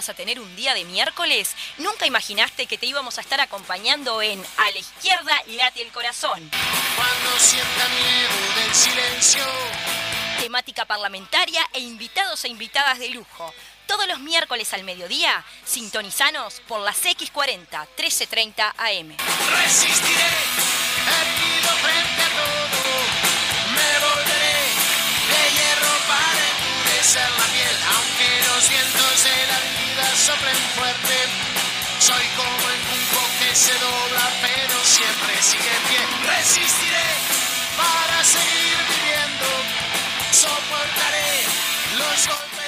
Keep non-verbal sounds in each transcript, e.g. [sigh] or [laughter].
ibas a tener un día de miércoles? ¿Nunca imaginaste que te íbamos a estar acompañando en A la izquierda late el corazón? Cuando sienta miedo del silencio. Temática parlamentaria e invitados e invitadas de lujo. Todos los miércoles al mediodía, sintonizanos por las X40 1330 AM. Resistiré, soplen fuerte. Soy como el junco que se dobla, pero siempre sigue en pie. Resistiré para seguir viviendo. Soportaré los golpes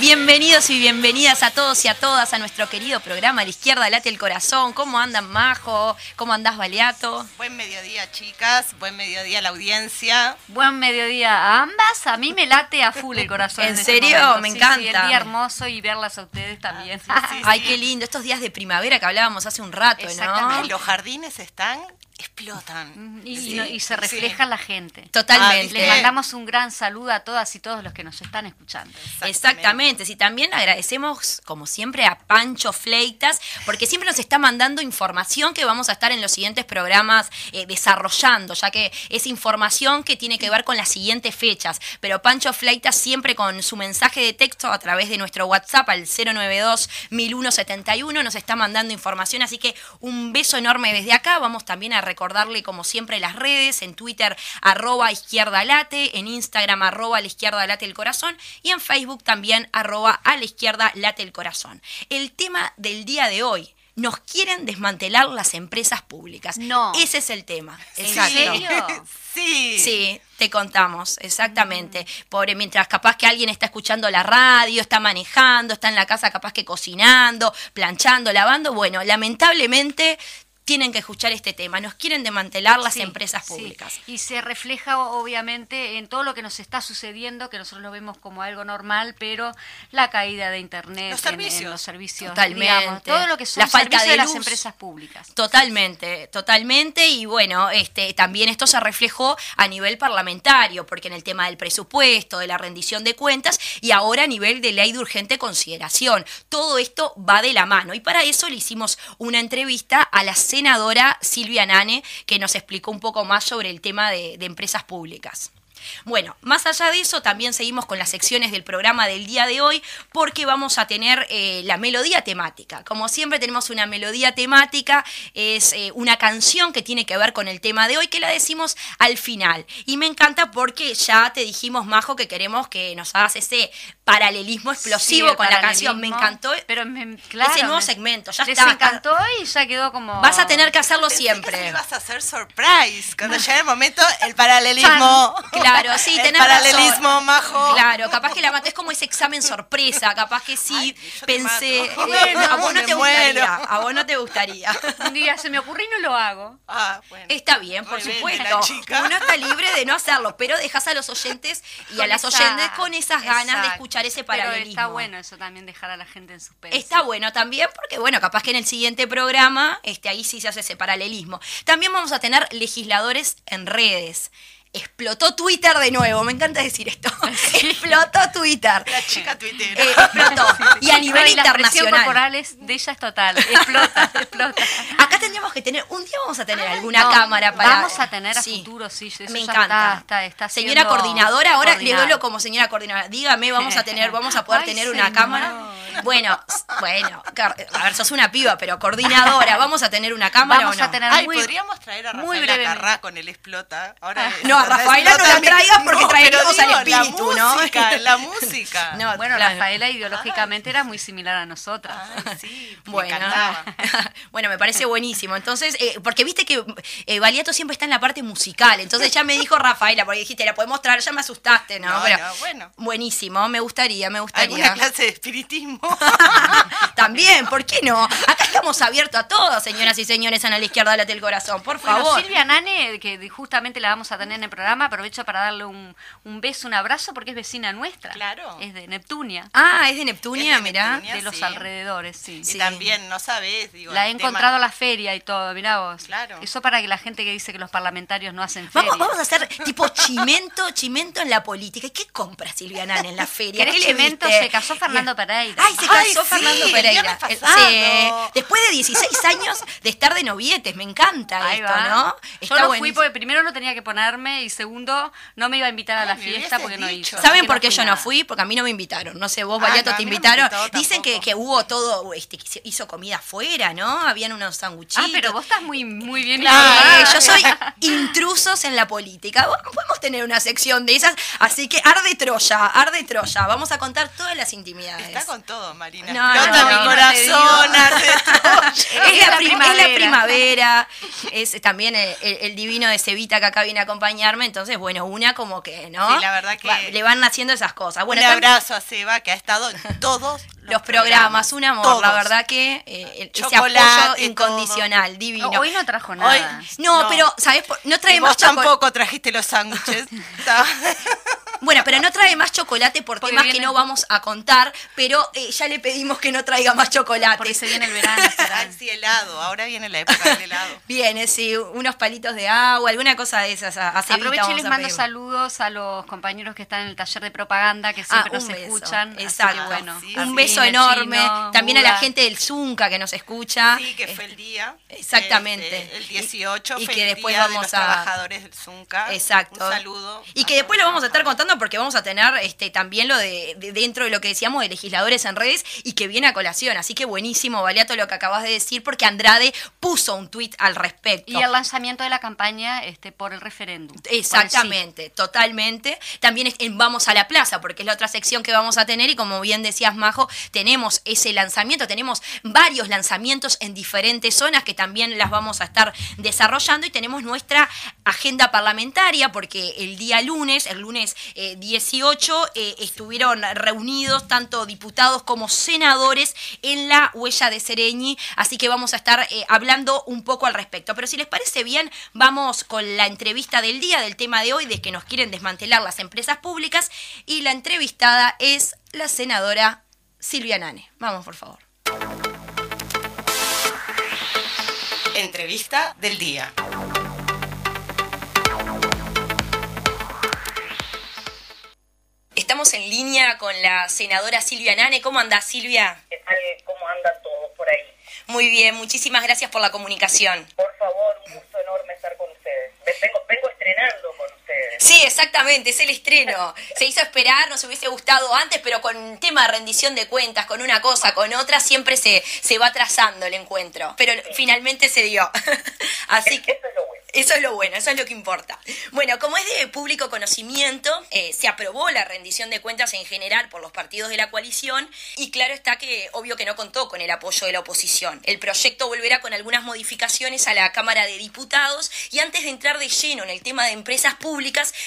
Bienvenidos y bienvenidas a todos y a todas a nuestro querido programa la izquierda late el corazón. ¿Cómo andan Majo? ¿Cómo andás Baleato? Buen mediodía, chicas. Buen mediodía a la audiencia. Buen mediodía a ambas. A mí me late a full el corazón. ¿En este serio? Me Sí, encanta. Sí, el día hermoso y verlas a ustedes también. sí, Ay, qué lindo. Estos días de primavera que hablábamos hace un rato, ¿no? Los jardines están, explotan. Y, Sí, no- y se sí. refleja en la gente. Totalmente. Les mandamos un gran saludo a todas y todos los que nos están escuchando. Exactamente, sí, también agradecemos como siempre a Pancho Fleitas, porque siempre nos está mandando información que vamos a estar en los siguientes programas eh, desarrollando, ya que es información que tiene que ver con las siguientes fechas. Pero Pancho Fleitas siempre con su mensaje de texto a través de nuestro WhatsApp al 092-1171 nos está mandando información, así que un beso enorme desde acá. Vamos también a recordarle como siempre las redes, en Twitter arroba izquierda late, en Instagram arroba a la izquierda late el corazón y en Facebook también arroba a la izquierda late el corazón. El tema del día de hoy. Nos quieren desmantelar las empresas públicas. No. Ese es el tema. ¿En Exacto. serio? [laughs] Sí. Sí, te contamos, exactamente. Pobre, mientras capaz que alguien está escuchando la radio, está manejando, está en la casa capaz que cocinando, planchando, lavando, bueno, lamentablemente tienen que escuchar este tema. Nos quieren desmantelar las Sí, empresas sí. públicas. Y se refleja obviamente en todo lo que nos está sucediendo, que nosotros lo vemos como algo normal, pero la caída de internet, Los en- En, servicios. los servicios, Totalmente. digamos, todo lo que son La falta servicios de de, las luz. empresas públicas. Totalmente, totalmente. Y bueno, este, también esto se reflejó a nivel parlamentario, porque en el tema del presupuesto, de la rendición de cuentas y ahora a nivel de ley de urgente consideración. Todo esto va de la mano. Y para eso le hicimos una entrevista a la senadora Silvia Nane, que nos explicó un poco más sobre el tema de, de empresas públicas. Bueno, más allá de eso, también seguimos con las secciones del programa del día de hoy, porque vamos a tener eh, la melodía temática. Como siempre tenemos una melodía temática, es eh, una canción que tiene que ver con el tema de hoy, que la decimos al final. Y me encanta porque ya te dijimos, Majo, que queremos que nos hagas ese paralelismo explosivo Sí, con la canción. Me encantó Pero me, claro, ese nuevo me- segmento, ya les está. encantó y ya quedó como... Vas a tener que hacerlo Pensé siempre. ibas a hacer surprise. Cuando [laughs] llegue el momento, el paralelismo. [laughs] Claro, sí, el tenés paralelismo, razón. majo. Claro, capaz que la maté, es como ese examen sorpresa, capaz que sí, Ay, pensé, eh, a vos no te muero. gustaría, a vos no te gustaría. Un día se me ocurrió y no lo hago. Ah, bueno. Está bien, por supuesto. chica. Uno está libre de no hacerlo, pero dejas a los oyentes y a las esa- oyentes con esas ganas de escuchar ese Pero paralelismo. está bueno eso también, dejar a la gente en suspenso. Está bueno también porque, bueno, capaz que en el siguiente programa, este, ahí sí se hace ese paralelismo. También vamos a tener legisladores en redes. Explotó Twitter de nuevo, me encanta decir esto. [laughs] Explotó Twitter. La chica tuitera. Eh, explotó. [laughs] Y a nivel y internacional. corporal es- de ella es total. Explota, [laughs] explota. Acá tendríamos que tener, un día vamos a tener alguna No, cámara para. Vamos a tener a Sí. futuro, sí. Eso Me encanta. Está, está, está señora coordinadora, ahora le duelo como señora coordinadora. Dígame, vamos a tener, vamos a poder Ay, tener una cámara. Bueno, bueno, a ver, sos una piba, pero coordinadora, ¿vamos a tener una cámara Vamos o no? a tener Ay, muy- podríamos traer a brevemente. Carrá con el explota. Ahora No, Rafaela no la traigas porque traeríamos pero al digo, espíritu, la ¿no? Música, [laughs] la música. No, Bueno, claro. Rafaela ideológicamente era muy similar a nosotras. Ay, sí, me [laughs] Bueno, encantaba. [laughs] bueno, me parece buenísimo. Entonces, eh, porque viste que eh, Baliato siempre está en la parte musical. Entonces ya me dijo Rafaela, porque dijiste, la podemos traer, ya me asustaste, ¿no? No, Pero, no, bueno. Buenísimo, me gustaría, me gustaría. ¿Alguna clase de espiritismo? También, ¿por qué no? Acá estamos abiertos a todos, señoras y señores, a la izquierda late el corazón, por Bueno, favor. Silvia Nane, que justamente la vamos a tener en el programa, aprovecho para darle un, un beso, un abrazo, porque es vecina nuestra. Claro. Es de Neptunia, Ah, es de Neptunia, Es de mirá. Neptunia. de los sí. alrededores, sí. Y Sí. también, no sabés, digo. La he tema- encontrado a la feria y todo, mirá vos. Claro. Eso para que la gente que dice que los parlamentarios no hacen feria. Vamos, vamos a hacer tipo chimento, chimento en la política. ¿Y qué compra Silvia Nan en la feria? ¿Querés ¿Qué chimento? Se casó Fernando Pereira. Ay, se Ay, casó sí, Fernando el Pereira. El- sí. Después de 16 años de estar de novietes, me encanta Ahí esto, va. ¿no? Yo no fui porque primero no tenía que ponerme y segundo no me iba a invitar a la fiesta porque no dicho. hizo. ¿Saben por qué yo no fui? Porque a mí no me invitaron. No sé, vos, Ah, Valiato, no, te no invitaron. Dicen que, hubo todo, este, que se hizo comida afuera, ¿no? Habían unos sanguchitos. Ah, pero vos estás muy, muy bien Claro, yo soy intrusos en la política. Podemos tener una sección de esas, así que arde Troya, arde Troya. Vamos a contar todas las intimidades. Está con todo, Marina. No, Explota mi corazón, arde [laughs] Troya. es, la, es primavera. es también el, el- el divino de Cevita que acá viene a acompañarme, entonces bueno, una como que, ¿no? Sí, la verdad que- Va- le van haciendo esas cosas. Bueno, un abrazo a Seba, que ha estado en todos [laughs] los, programas, un amor, Todos. la verdad que eh, ese apoyo todo. incondicional, divino. Hoy no trajo nada. Hoy- no, No. pero, ¿sabes? No trae Y más vos chocolate. tampoco trajiste los sándwiches. [laughs] Bueno, pero no trae más chocolate por Porque temas que no vamos a contar, pero eh, ya le pedimos que no traiga más chocolate. Porque se viene el verano. [laughs] sí, helado. Ahora viene la época del helado. [laughs] Viene, sí, unos palitos de agua, alguna cosa de esas. A, a Cevita Aprovecho y les mando pedir. saludos a los compañeros que están en el taller de propaganda, que siempre Ah, nos beso. escuchan. así Exacto. que bueno, Sí, un así beso Enorme. Chino, También a la gente del Zunca que nos escucha. Sí, que fue el día. Exactamente. este, el 18 Y- y fue que el después día de vamos los a- trabajadores del Zunca. Exacto. Un saludo. Y que después lo vamos a estar contando porque vamos a tener este también lo de, de dentro de lo que decíamos de legisladores en redes y que viene a colación. Así que buenísimo, Valiato, lo que acabas de decir, porque Andrade puso un tuit al respecto. Y el lanzamiento de la campaña este, por el referéndum. por el sí. Exactamente, totalmente. También es en Vamos a la Plaza, porque es la otra sección que vamos a tener y como bien decías, Majo, tenemos ese lanzamiento, tenemos varios lanzamientos en diferentes zonas que también las vamos a estar desarrollando y tenemos nuestra agenda parlamentaria, porque el día lunes, el lunes eh, 18, eh, estuvieron reunidos tanto diputados como senadores en la huella de Sereñi, así que vamos a estar eh, hablando un poco al respecto. Pero si les parece bien, vamos con la entrevista del día, del tema de hoy, de que nos quieren desmantelar las empresas públicas, y la entrevistada es la senadora Silvia Nane. Vamos, por favor. Entrevista del día. Estamos en línea con la senadora Silvia Nane. ¿Cómo anda Silvia? ¿Qué tal? ¿Cómo andan todos por ahí? Muy bien, muchísimas gracias por la comunicación. Por favor, un gusto enorme estar con ustedes. Ve- Vengo, vengo estrenando con ustedes. Sí, exactamente, es el estreno. Se hizo esperar, nos hubiese gustado antes, pero con un tema de rendición de cuentas, con una cosa, con otra, siempre se, se va trazando el encuentro. Pero finalmente se dio. [laughs] Así que Eso es lo bueno. eso es lo bueno, eso es lo que importa. Bueno, como es de público conocimiento, eh, se aprobó la rendición de cuentas en general por los partidos de la coalición y claro está que obvio que no contó con el apoyo de la oposición. El proyecto volverá con algunas modificaciones a la Cámara de Diputados y antes de entrar de lleno en el tema de empresas públicas,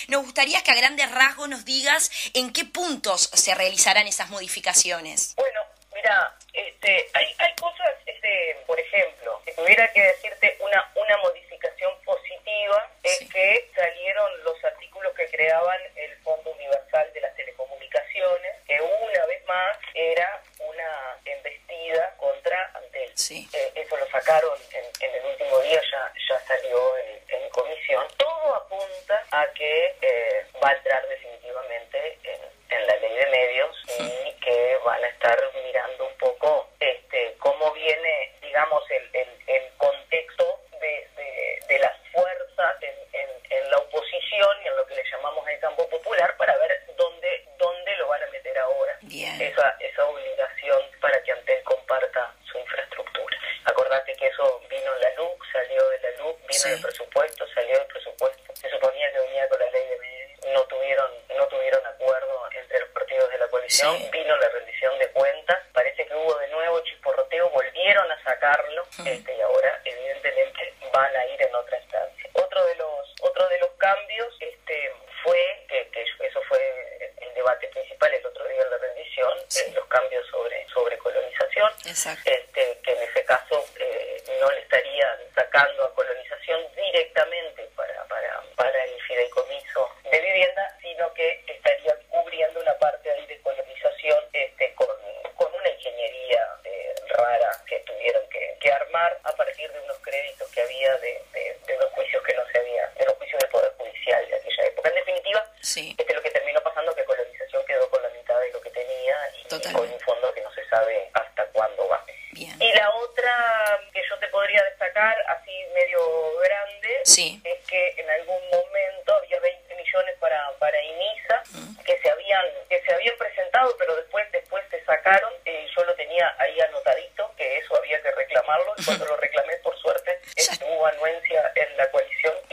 nos gustaría que a grandes rasgos nos digas en qué puntos se realizarán esas modificaciones. Bueno, mira, este, hay, hay cosas, este, por ejemplo, si tuviera que decirte una, una modificación positiva, es Sí. que salieron los artículos que creaban el Fondo Universal de las Telecomunicaciones, que una vez más era una embestida contra Antel. Sí. Eh, eso lo sacaron en, en el último día, ya, ya salió en, en comisión. A que eh, va a entrar definitivamente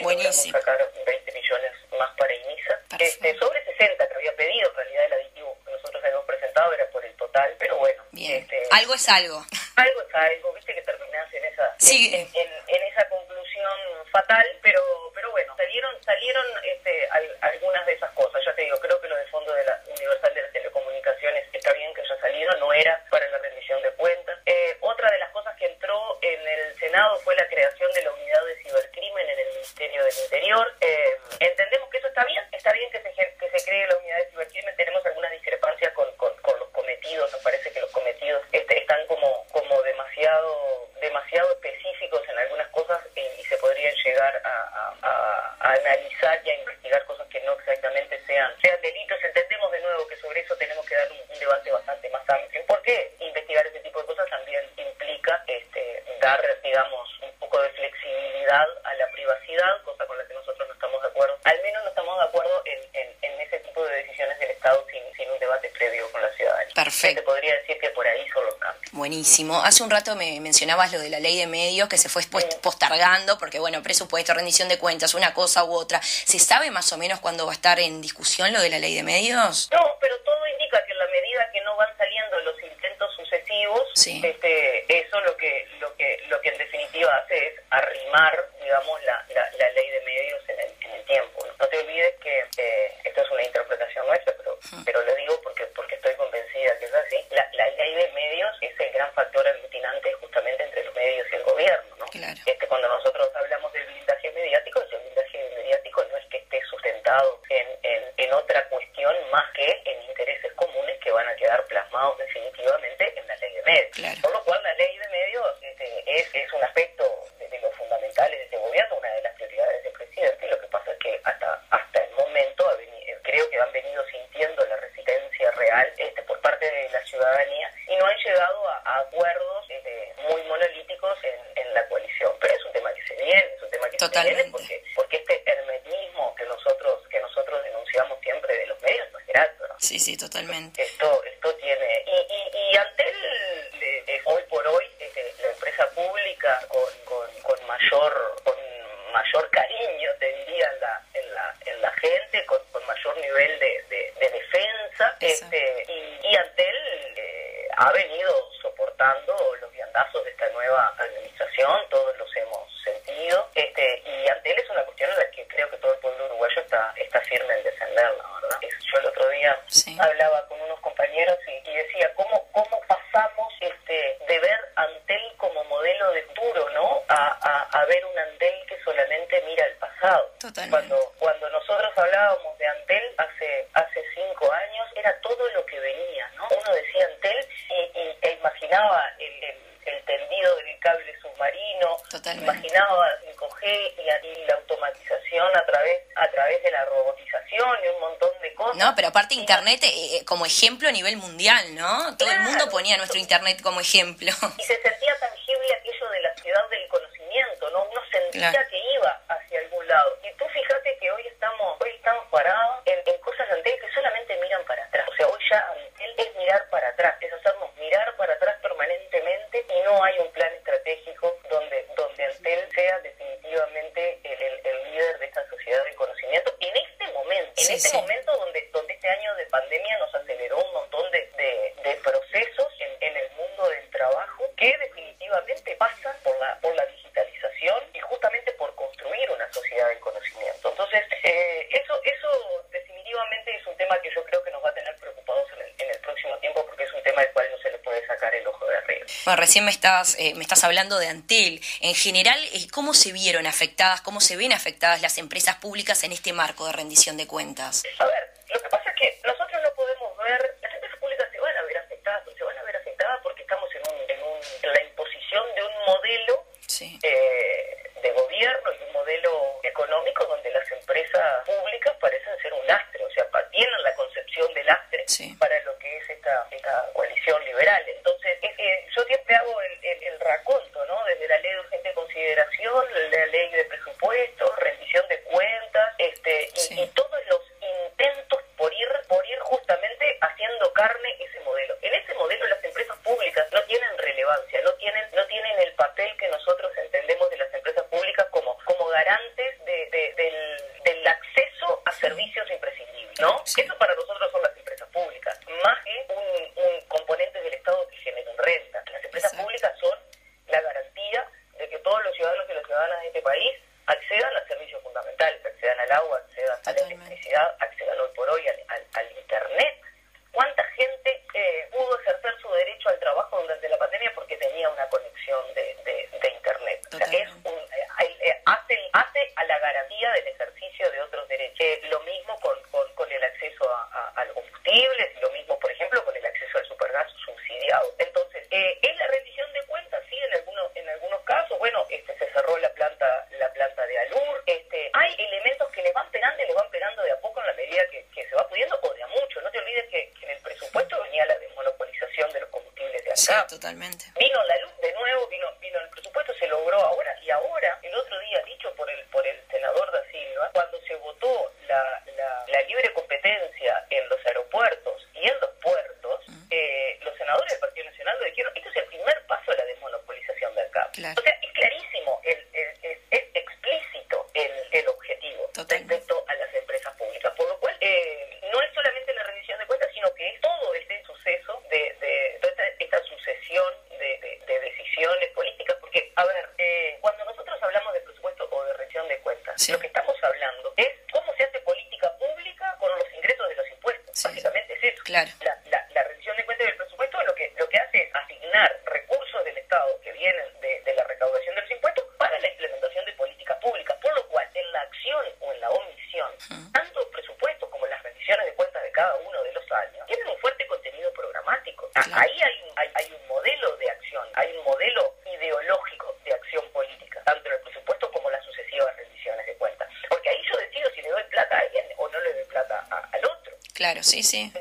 Buenísimo. sacar 20 millones más para INISA. Este, sobre 60 que había pedido, en realidad el aditivo que nosotros habíamos presentado era por el total, pero bueno. Bien. Este, algo es algo. Algo es algo, viste que terminás en esa... Sí. En, en, Hace un rato me mencionabas lo de la ley de medios que se fue pues, postergando, porque bueno, presupuesto, rendición de cuentas, una cosa u otra. ¿Se sabe más o menos cuándo va a estar en discusión lo de la ley de medios? No, en, en otra cuestión más que en intereses Internet eh, eh, como ejemplo a nivel mundial, ¿no? Todo el mundo ponía nuestro Internet como ejemplo. Y se sentía tangible aquello de la ciudad del conocimiento, ¿no? Uno sentía que iba hacia algún lado. Y tú fíjate que hoy estamos, hoy estamos parados Bueno, recién me estás, eh, me estás hablando de Antel. En general, eh, ¿cómo se vieron afectadas, cómo se ven afectadas las empresas públicas en este marco de rendición de cuentas? accedan a servicios fundamentales, accedan al agua, accedan a la electricidad, totalmente. Claro, sí, sí.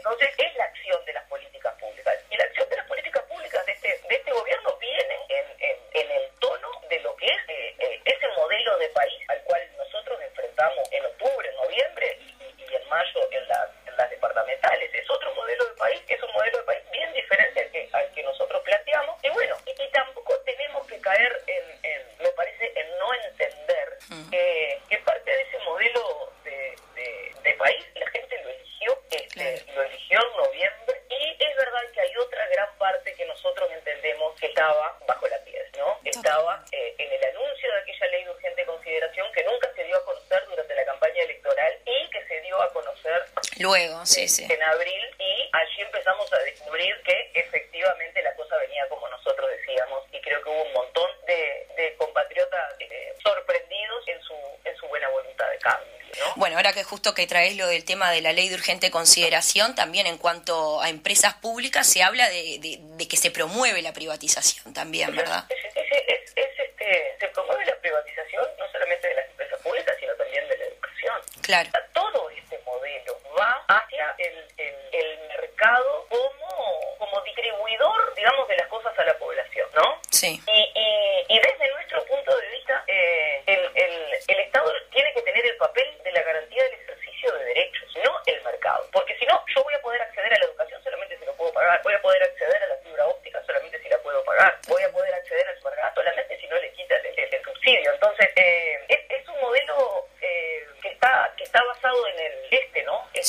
En abril y allí empezamos a descubrir que efectivamente la cosa venía como nosotros decíamos y creo que hubo un montón de, compatriotas eh, sorprendidos en su, en su buena voluntad de cambio. Bueno, ahora que justo que traes lo del tema de la ley de urgente consideración, también en cuanto a empresas públicas se habla de, de, que se promueve la privatización también, ¿verdad? Es, este, se promueve la privatización no solamente de las empresas públicas, sino también de la educación. Claro.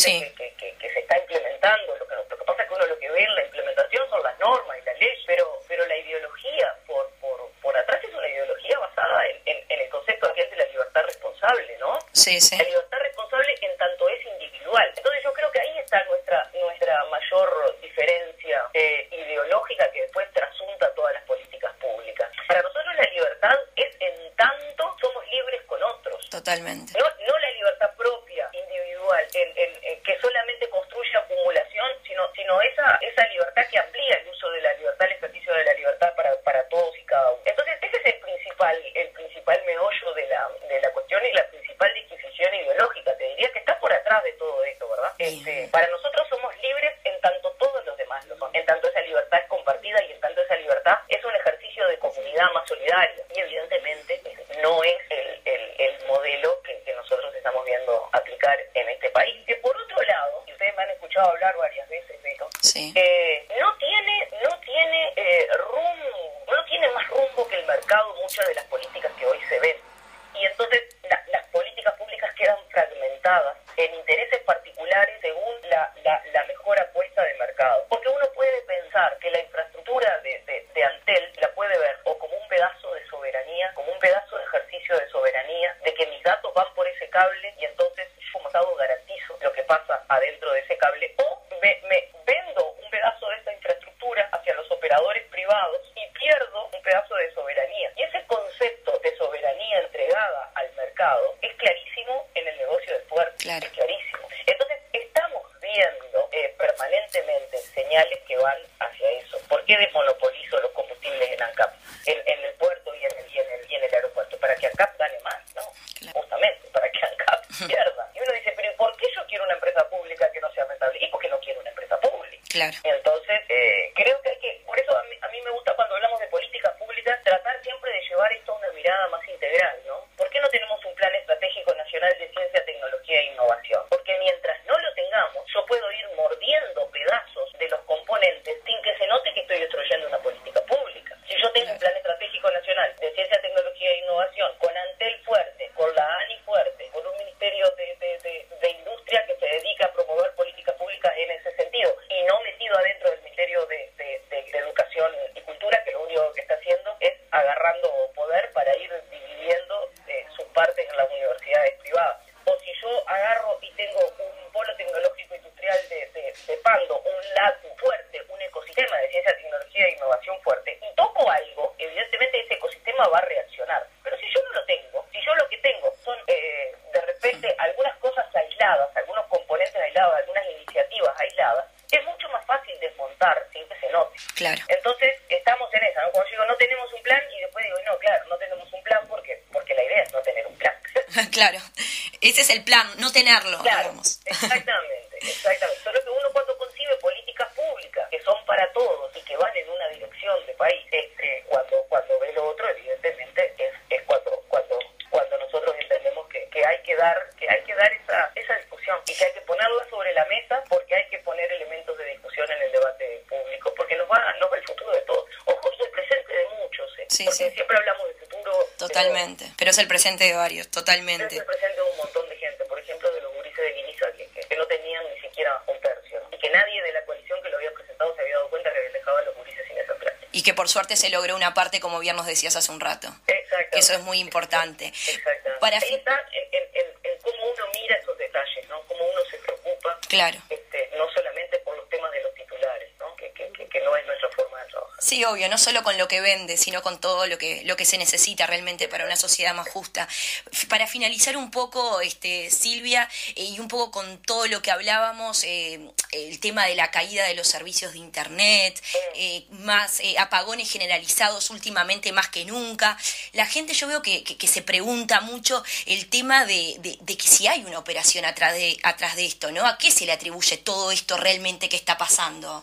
Sí. es clarísimo el plan, no tenerlo, claro, digamos. Exactamente, exactamente. Solo que uno cuando concibe políticas públicas que son para todos y que van en una dirección de país, este, cuando, cuando ve lo otro, evidentemente es, es cuando, cuando, cuando nosotros entendemos que, que hay que dar, que hay que dar esa, esa discusión y que hay que ponerla sobre la mesa porque hay que poner elementos de discusión en el debate público, porque nos va, nos va el futuro de todos. Ojo, y el presente de muchos, eh, sí, porque sí. siempre hablamos de futuro. Totalmente, pero, es el presente de varios, totalmente. por suerte se logró una parte, como bien nos decías hace un rato. Exacto. Eso es muy importante. Exacto. Para Ahí está en, cómo uno mira esos detalles, ¿no? Cómo uno se preocupa. Claro. Este, no solamente por los temas de los titulares, ¿no? Que, que, que, no es nuestra forma de trabajar. Sí, obvio, no solo con lo que vende, sino con todo lo que, lo que se necesita realmente para una sociedad más justa. Para finalizar un poco, este, Silvia, eh, y un poco con todo lo que hablábamos, eh, el tema de la caída de los servicios de Internet, eh, más eh, apagones generalizados últimamente más que nunca. La gente yo veo que, que, que se pregunta mucho el tema de, de, de, que si hay una operación atrás de, atrás de esto, ¿no? ¿A qué se le atribuye todo esto realmente que está pasando?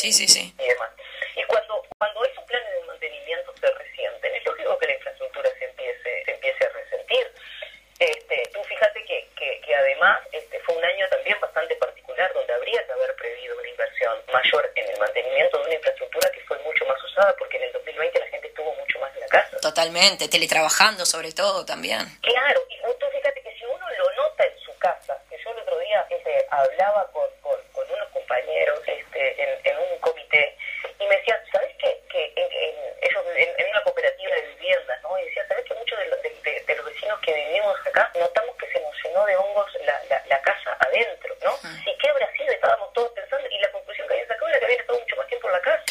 Sí, sí, sí. Y demás. Y cuando, cuando esos planes de mantenimiento se resienten, es lógico que la infraestructura se empiece, se empiece a resentir. Este, tú fíjate que, que, que además este, fue un año también bastante particular donde habría que haber previsto una inversión mayor en el mantenimiento de una infraestructura que fue mucho más usada porque en el 2020 la gente estuvo mucho más en la casa. Totalmente, teletrabajando sobre todo también.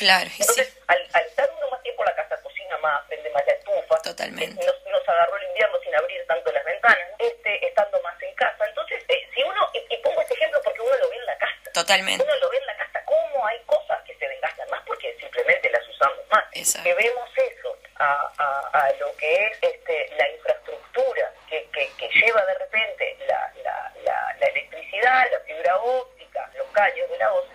Claro, y sí, Entonces, al, al estar uno más tiempo en la casa, cocina más, prende más la estufa. Totalmente. Nos, nos agarró el invierno sin abrir tanto las ventanas, este, estando más en casa. Entonces, eh, si uno, y, y pongo este ejemplo porque uno lo ve en la casa. totalmente. Uno lo ve en la casa, cómo hay cosas que se desgastan más porque simplemente las usamos más. Exacto. Que vemos eso a, a, a lo que es este, la infraestructura que, que, que lleva de repente la, la, la, la electricidad, la fibra óptica, los caños de la OS,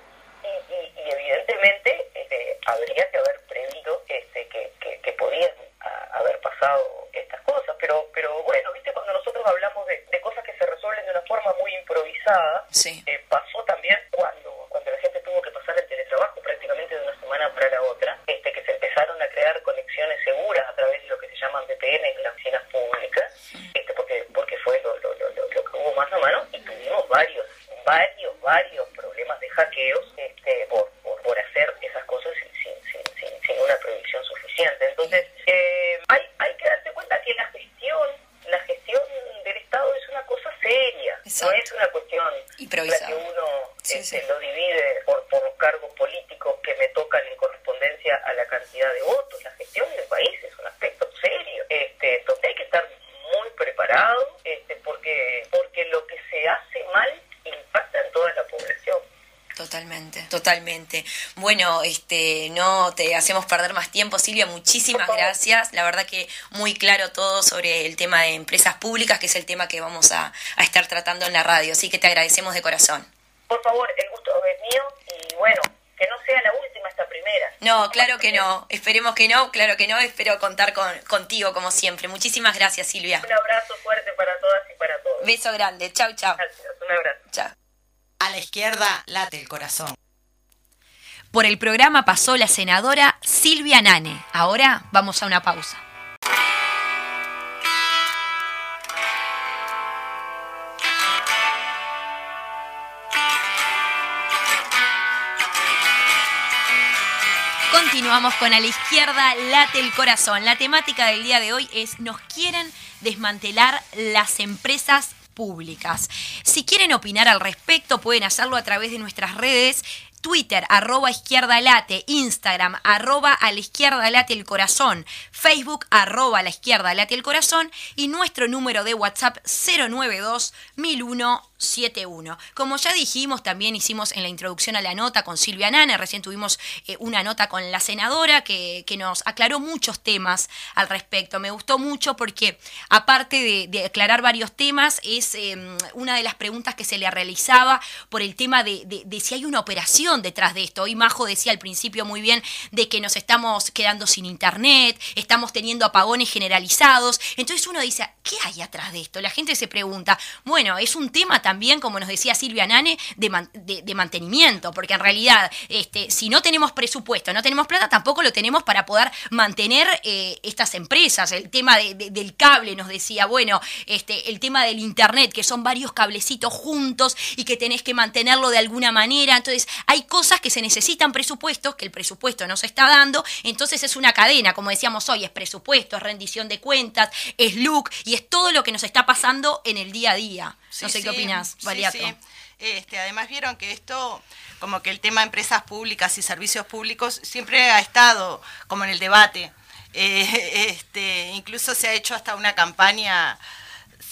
y, y, y evidentemente este, habría que haber previsto este, que, que, que podían a- haber pasado estas cosas. Pero, pero bueno, viste, cuando nosotros hablamos de, de cosas que se resuelven de una forma muy improvisada, Sí. eh, pasó también cuando, cuando la gente tuvo que pasar el teletrabajo prácticamente de una semana para la otra, este, que se empezaron a crear conexiones seguras a través de lo que se llaman VPN en las oficinas públicas, este, porque, porque fue lo, lo, lo, lo- lo que hubo más a mano y tuvimos varios, varios, varios problemas de hackeos este, por, por, por hacer esas cosas sin, sin, sin, sin, sin una previsión suficiente. Entonces, eh, hay, hay que darse cuenta que la gestión, la gestión del Estado es una cosa seria, Exacto. no es una cuestión Improvisada. la que uno Sí, este, sí. lo divide por, por los cargos políticos que me tocan en correspondencia a la cantidad de votos. La gestión del país es un aspecto serio, este, donde hay que estar muy preparado, este, porque, porque lo que se hace mal impacta en toda la población. Totalmente. Bueno, este, no te hacemos perder más tiempo, Silvia. Muchísimas gracias. La verdad que muy claro todo sobre el tema de empresas públicas, que es el tema que vamos a, a estar tratando en la radio. Así que te agradecemos de corazón. Por favor, el gusto es mío y bueno, que no sea la última esta primera. No, claro que no. Esperemos que no, claro que no. Espero contar con, contigo como siempre. Muchísimas gracias, Silvia. Un abrazo fuerte para todas y para todos. Beso grande. Chau, chau. Gracias, un abrazo. Chau. A la izquierda late el corazón. Por el programa pasó la senadora Silvia Nane. Ahora vamos a una pausa. Continuamos con a la izquierda late el corazón. La temática del día de hoy es nos quieren desmantelar las empresas públicas. Si quieren opinar al respecto pueden hacerlo a través de nuestras redes. Twitter, arroba izquierda late, Instagram, arroba a la izquierda late el corazón, Facebook, arroba a la izquierda late el corazón y nuestro número de WhatsApp 092 1001 71. Como ya dijimos, también hicimos en la introducción a la nota con Silvia Nane, recién tuvimos eh, una nota con la senadora que, que nos aclaró muchos temas al respecto. Me gustó mucho porque aparte de, aclarar varios temas, es eh, una de las preguntas que se le realizaba por el tema de- de si hay una operación detrás de esto. Hoy Majo decía al principio muy bien de que nos estamos quedando sin internet, estamos teniendo apagones generalizados. Entonces uno dice, ¿qué hay atrás de esto? La gente se pregunta, bueno, es un tema también, como nos decía Silvia Nane, de, de- mantenimiento, porque en realidad, este, si no tenemos presupuesto, no tenemos plata, tampoco lo tenemos para poder mantener eh, estas empresas. El tema de- de- del cable nos decía, bueno, este, el tema del internet, que son varios cablecitos juntos y que tenés que mantenerlo de alguna manera. Entonces, hay cosas que se necesitan presupuestos, que el presupuesto no se está dando, entonces es una cadena, como decíamos hoy, es presupuesto, es rendición de cuentas, es look y es todo lo que nos está pasando en el día a día. no sé sí, qué opinas, Valiato. sí. Este, además vieron que esto, como que el tema de empresas públicas y servicios públicos siempre ha estado como en el debate. Eh, [laughs] este, incluso se ha hecho hasta una campaña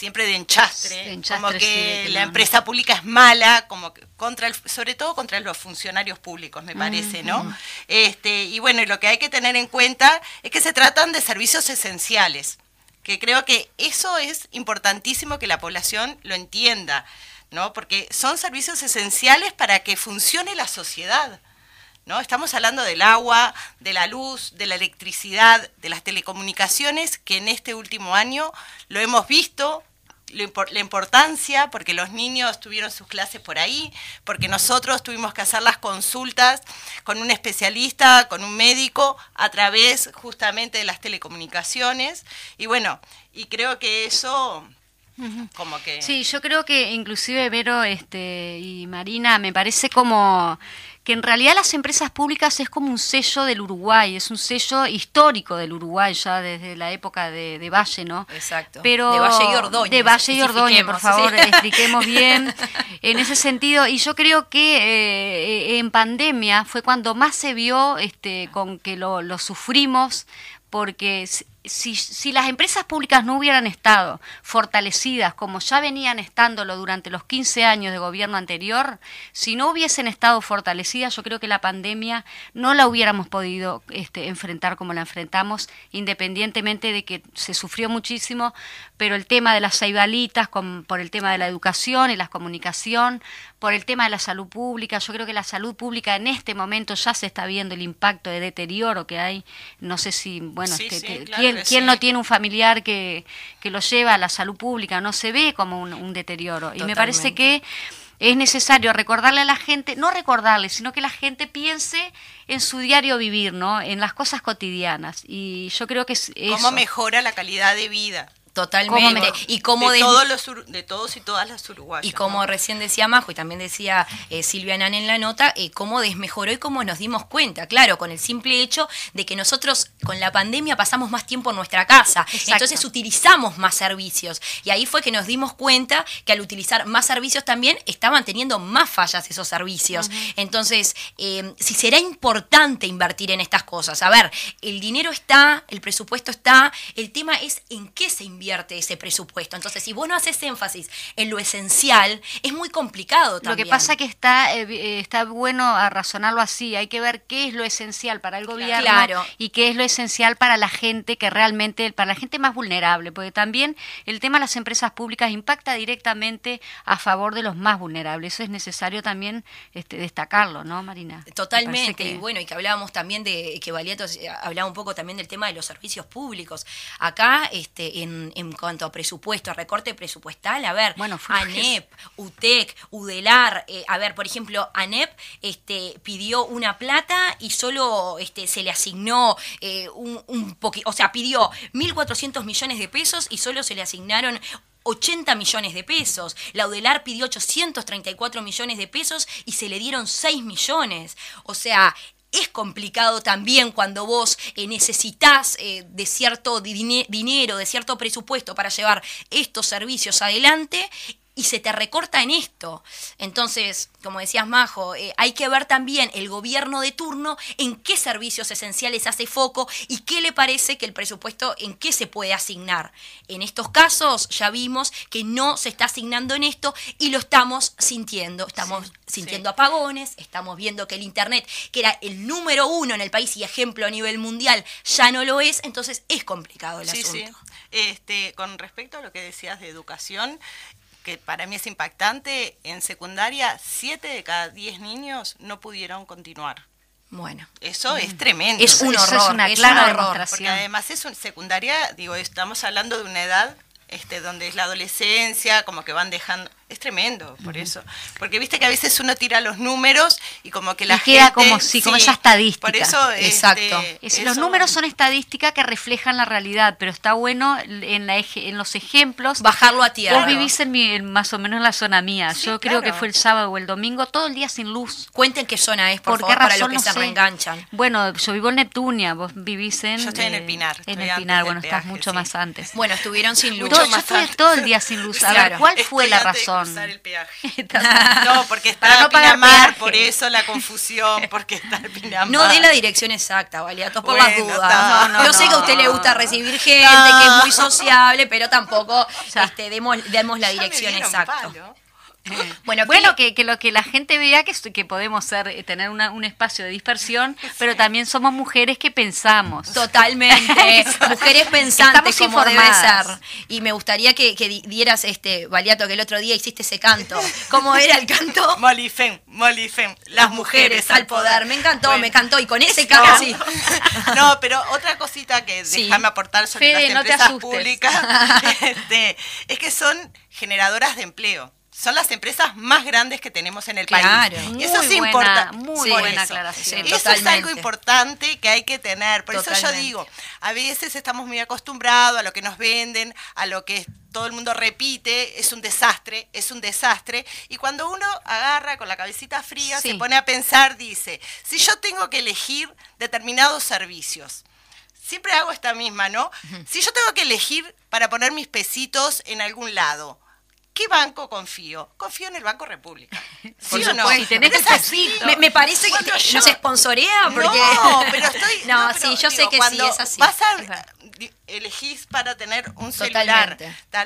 siempre de enchastre, De enchastre, como que la no. empresa pública es mala, como que contra el, sobre todo contra los funcionarios públicos, me parece, ¿no? Este, y bueno, y lo que hay que tener en cuenta es que se tratan de servicios esenciales, que creo que eso es importantísimo que la población lo entienda, ¿no? Porque son servicios esenciales para que funcione la sociedad. ¿no? Estamos hablando del agua, de la luz, de la electricidad, de las telecomunicaciones, que en este último año lo hemos visto, la importancia, porque los niños tuvieron sus clases por ahí, porque nosotros tuvimos que hacer las consultas con un especialista, con un médico, a través justamente de las telecomunicaciones. Y bueno, y creo que eso, como que... Sí, yo creo que inclusive Vero este, y Marina me parece como que en realidad las empresas públicas es como un sello del Uruguay, es un sello histórico del Uruguay ya desde la época de, de Valle, ¿no? Exacto. Pero de Valle y Ordóñez. De Valle y Ordóñez, por favor, sí. [laughs] expliquemos bien en ese sentido. Y yo creo que eh, en pandemia fue cuando más se vio este, con que lo, lo sufrimos, porque si- si, las empresas públicas no hubieran estado fortalecidas como ya venían estándolo durante los 15 años de gobierno anterior, si no hubiesen estado fortalecidas, yo creo que la pandemia no la hubiéramos podido este, enfrentar como la enfrentamos, independientemente de que se sufrió muchísimo, pero el tema de las ceibalitas, con- por el tema de la educación y la comunicación, por el tema de la salud pública, yo creo que la salud pública en este momento ya se está viendo el impacto de deterioro que hay, no sé si, bueno, Sí, este, sí, te- claro ¿quién, que quién sí. no tiene un familiar que, que lo lleva a la salud pública? No se ve como un, un deterioro. Y me parece que es necesario recordarle a la gente, no recordarle, sino que la gente piense en su diario vivir, ¿no? En las cosas cotidianas. Y yo creo que es eso. ¿Cómo mejora la calidad de vida? Totalmente. ¿Cómo y cómo de, todos los, de todos y todas las uruguayas. Y como ¿no? recién decía Majo y también decía eh, Silvia Nan en la nota, eh, cómo desmejoró y cómo nos dimos cuenta, claro, con el simple hecho de que nosotros con la pandemia pasamos más tiempo en nuestra casa, Exacto. entonces utilizamos más servicios y ahí fue que nos dimos cuenta que al utilizar más servicios también estaban teniendo más fallas esos servicios. Entonces, eh, si será importante invertir en estas cosas, a ver, el dinero está, el presupuesto está, el tema es en qué se invierte ese presupuesto. Entonces, si vos no haces énfasis en lo esencial, es muy complicado Lo también. que pasa que está, eh, eh, está bueno a razonarlo así, hay que ver qué es lo esencial para el gobierno Claro. y qué es lo esencial para la gente que realmente, para la gente más vulnerable, porque también el tema de las empresas públicas impacta directamente a favor de los más vulnerables. Eso es necesario también este, destacarlo, ¿no, Marina? Me Totalmente, que- y bueno, y que hablábamos también de, que Valiato eh, hablaba un poco también del tema de los servicios públicos. Acá, este, en, en cuanto a presupuesto, recorte presupuestal, a ver, Bueno, ANEP, UTEC, UDELAR, eh, a ver, por ejemplo, ANEP este, pidió una plata y solo este, se le asignó eh, un, un poquito, o sea, pidió 1.400 millones de pesos y solo se le asignaron 80 millones de pesos. La UDELAR pidió 834 millones de pesos y se le dieron 6 millones. O sea, es complicado también cuando vos eh, necesitas eh, de cierto dine- dinero, de cierto presupuesto para llevar estos servicios adelante y se te recorta en esto. Entonces, como decías Majo, eh, hay que ver también el gobierno de turno en qué servicios esenciales hace foco y qué le parece que el presupuesto en qué se puede asignar. En estos casos ya vimos que no se está asignando en esto y lo estamos sintiendo. Estamos sintiendo apagones, estamos viendo que el Internet, que era el número uno en el país y ejemplo a nivel mundial, ya no lo es, entonces es complicado el Sí, sí. asunto. Este, con respecto a lo que decías de educación, que para mí es impactante, en secundaria, 7 de cada 10 niños no pudieron continuar. Bueno. Eso es tremendo. Es un Eso horror, es una es clara un horror. demostración. Porque además es un secundaria, digo, estamos hablando de una edad este, donde es la adolescencia, como que van dejando. Es tremendo, por eso. Porque viste que a veces uno tira los números y como que la Y queda gente- como sí, como esa estadística. Por eso, Exacto. este, Es- eso- los números son estadísticas que reflejan la realidad, pero está bueno en, la eje- en los ejemplos. Bajarlo a tierra. Vos vivís en mi- en más o menos en la zona mía. Sí, Yo creo que fue el sábado o el domingo, todo el día sin luz. Cuenten qué zona es, por, ¿Por, favor, qué para razón? los que no se sé. reenganchan. Bueno, yo vivo en Neptunia, vos vivís en... Yo estoy en eh, el Pinar, En el Pinar, bueno, estás peaje, mucho sí. más antes. Bueno, estuvieron sin luz. Todo- yo más estuve todo el día sin luz. A Claro. ver, ¿cuál fue la razón? El peaje. [laughs] No, porque está Para no Pinamar, por eso la confusión, [laughs] porque está el Pinamar. No dé la dirección exacta, Valiatos, por Bueno, las dudas. está. No, no, Yo sé que a usted le gusta recibir gente, que es muy sociable, pero tampoco este, demos, demos la Ya dirección exacta. [laughs] Bueno, Bueno, ¿qué- que, que lo que la gente vea que, que podemos ser, eh, tener una- un espacio de dispersión, [laughs] pero también somos mujeres que pensamos. Totalmente, [laughs] mujeres pensantes Estamos como debe informadas. ser. Y me gustaría que, que di- dieras este, Valiato, que el otro día hiciste ese canto. ¿Cómo era el canto? Molifem, Molifem, las mujeres al poder. Me encantó, Bueno. me encantó. Y con ese canto No, sí. no, pero otra cosita que Sí. déjame aportar sobre Fede, las no empresas asustes. públicas este, es que son generadoras de empleo. Son las empresas más grandes que tenemos en el Claro. país. Muy eso es buena, importante. muy buena eso. aclaración. Eso es algo importante que hay que tener. Por eso yo digo, a veces estamos muy acostumbrados a lo que nos venden, a lo que todo el mundo repite, es un desastre, es un desastre. Y cuando uno agarra con la cabecita fría, Sí. se pone a pensar, dice, si yo tengo que elegir determinados servicios, siempre hago esta misma, ¿no? Si yo tengo que elegir para poner mis pesitos en algún lado, ¿qué banco confío? Confío en el Banco República. [laughs] ¿Sí o no? Si tenés. Me, me parece que te- yo- nos sponsorea porque... No, pero estoy. [laughs] No, pero sí, yo sé que sí, es así. Vas a, Es elegís para tener un celular.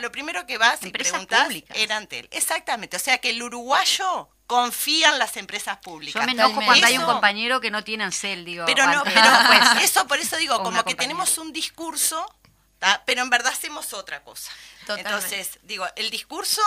Lo primero que vas y públicas. era Antel. Exactamente. O sea que el uruguayo confía en las empresas públicas. Yo me enojo cuando hay un compañero que no tiene Ansel, digo. Pero no, pero No eso por eso digo, [laughs] como que tenemos un discurso, pero en verdad hacemos otra cosa. Entonces, digo, el discurso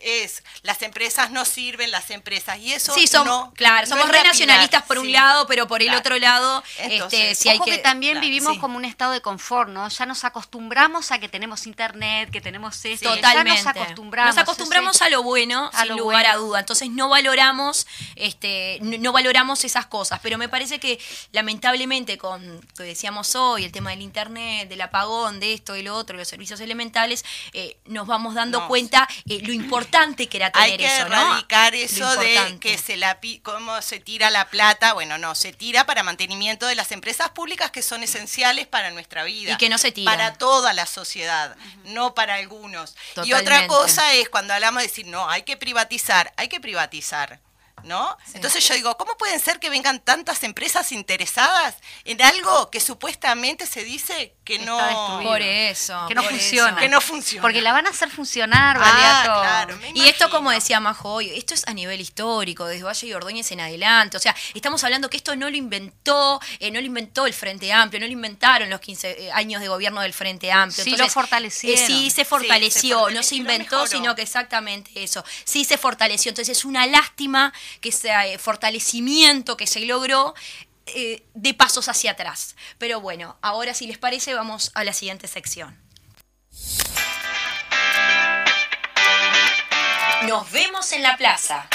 es las empresas no sirven, las empresas y eso Sí, somos, no, claro, no somos renacionalistas por un lado, pero por el otro lado, Entonces, este, si hay que... que, también claro, vivimos sí. como un estado de confort, ¿no? Ya nos acostumbramos a que tenemos internet, que tenemos esto, Totalmente. ya nos acostumbramos. Nos acostumbramos ese- a lo bueno, a sin lo lugar a bueno. duda. Entonces no valoramos, este, no valoramos esas cosas. Pero me parece que lamentablemente con lo que decíamos hoy, el tema del internet, del apagón, de esto y lo otro, los servicios elementales, eh, nos vamos dando No, cuenta eh, lo importante que era tener Hay que eso, erradicar eso de importante. que se la cómo se tira la plata. Bueno, no, se tira para mantenimiento de las empresas públicas que son esenciales para nuestra vida. Y que no se tiran. Para toda la sociedad, no para algunos. Y otra cosa es cuando hablamos de decir, no, hay que privatizar, hay que privatizar. ¿No? Entonces yo digo, ¿cómo pueden ser que vengan tantas empresas interesadas en algo que supuestamente se dice que Está no destruido. Por eso. Que no funciona. eso. que no funciona? Porque la van a hacer funcionar, Ah, claro, Y esto, como decía Majo hoy, esto es a nivel histórico, desde Valle y Ordóñez en adelante. O sea, estamos hablando que esto no lo inventó, eh, no lo inventó el Frente Amplio, no lo inventaron los 15 eh, años de gobierno del Frente Amplio. Sí, lo fortalecieron. eh, sí, se se fortaleció, no se fortaleció, inventó, mejoró. sino que exactamente eso. Sí se fortaleció. Entonces es una lástima que ese eh, fortalecimiento que se logró eh, de pasos hacia atrás. Pero bueno, ahora si les parece, vamos a la siguiente sección. Nos vemos en la plaza.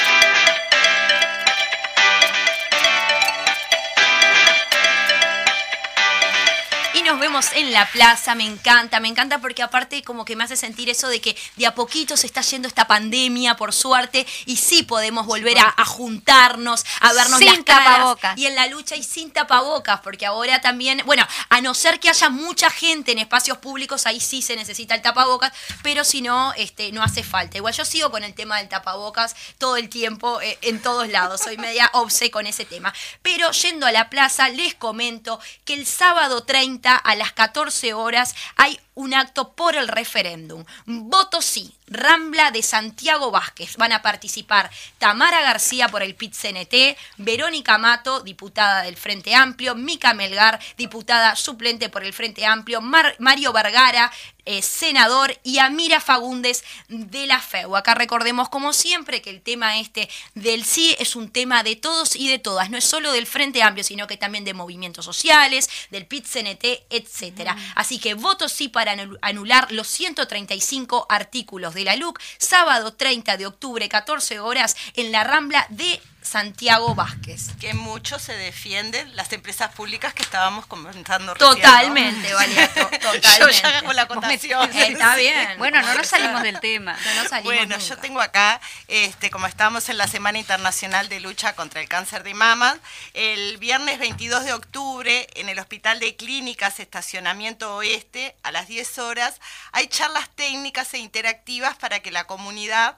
Nos vemos en la plaza, me encanta, me encanta porque aparte como que me hace sentir eso de que de a poquito se está yendo esta pandemia, por suerte, y sí podemos volver a, a juntarnos, a vernos Sin las caras. tapabocas. Y en la lucha y sin tapabocas, porque ahora también, bueno, a no ser que haya mucha gente en espacios públicos, ahí sí se necesita el tapabocas, pero si no, este, no hace falta. Igual yo sigo con el tema del tapabocas todo el tiempo, eh, en todos lados, soy media obse con ese tema. Pero yendo a la plaza, les comento que el sábado 30 a las 14 horas. Hay un acto por el referéndum. Voto sí. Rambla de Santiago Vázquez. Van a participar Tamara García por el PIT-CNT, Verónica Mato, diputada del Frente Amplio, Mica Melgar, diputada suplente por el Frente Amplio, Mar- Mario Vergara, eh, senador, y Amira Fagundes de la FEU. Acá recordemos, como siempre, que el tema este del sí es un tema de todos y de todas. No es solo del Frente Amplio, sino que también de movimientos sociales, del PIT-CNT, etcétera. Así que voto sí para anul- anular los 135 artículos de la LUC, sábado 30 de octubre, 14 horas, en la Rambla de Santiago Vázquez. que mucho se defienden las empresas públicas que estábamos comentando recién, ¿no? Totalmente, Valiato, [laughs] totalmente. Yo ya hago la. Está bien. Bueno, no nos salimos del tema. No nos salimos Bueno, nunca. yo tengo acá, este, como estamos en la Semana Internacional de Lucha contra el Cáncer de Mama, el viernes 22 de octubre en el Hospital de Clínicas Estacionamiento Oeste, a las 10 horas, hay charlas técnicas e interactivas para que la comunidad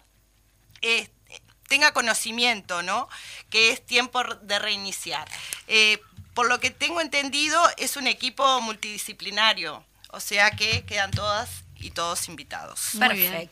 eh, tenga conocimiento, ¿no? Que es tiempo de reiniciar. Eh, por lo que tengo entendido, es un equipo multidisciplinario, o sea que quedan todas y todos invitados. Muy bien.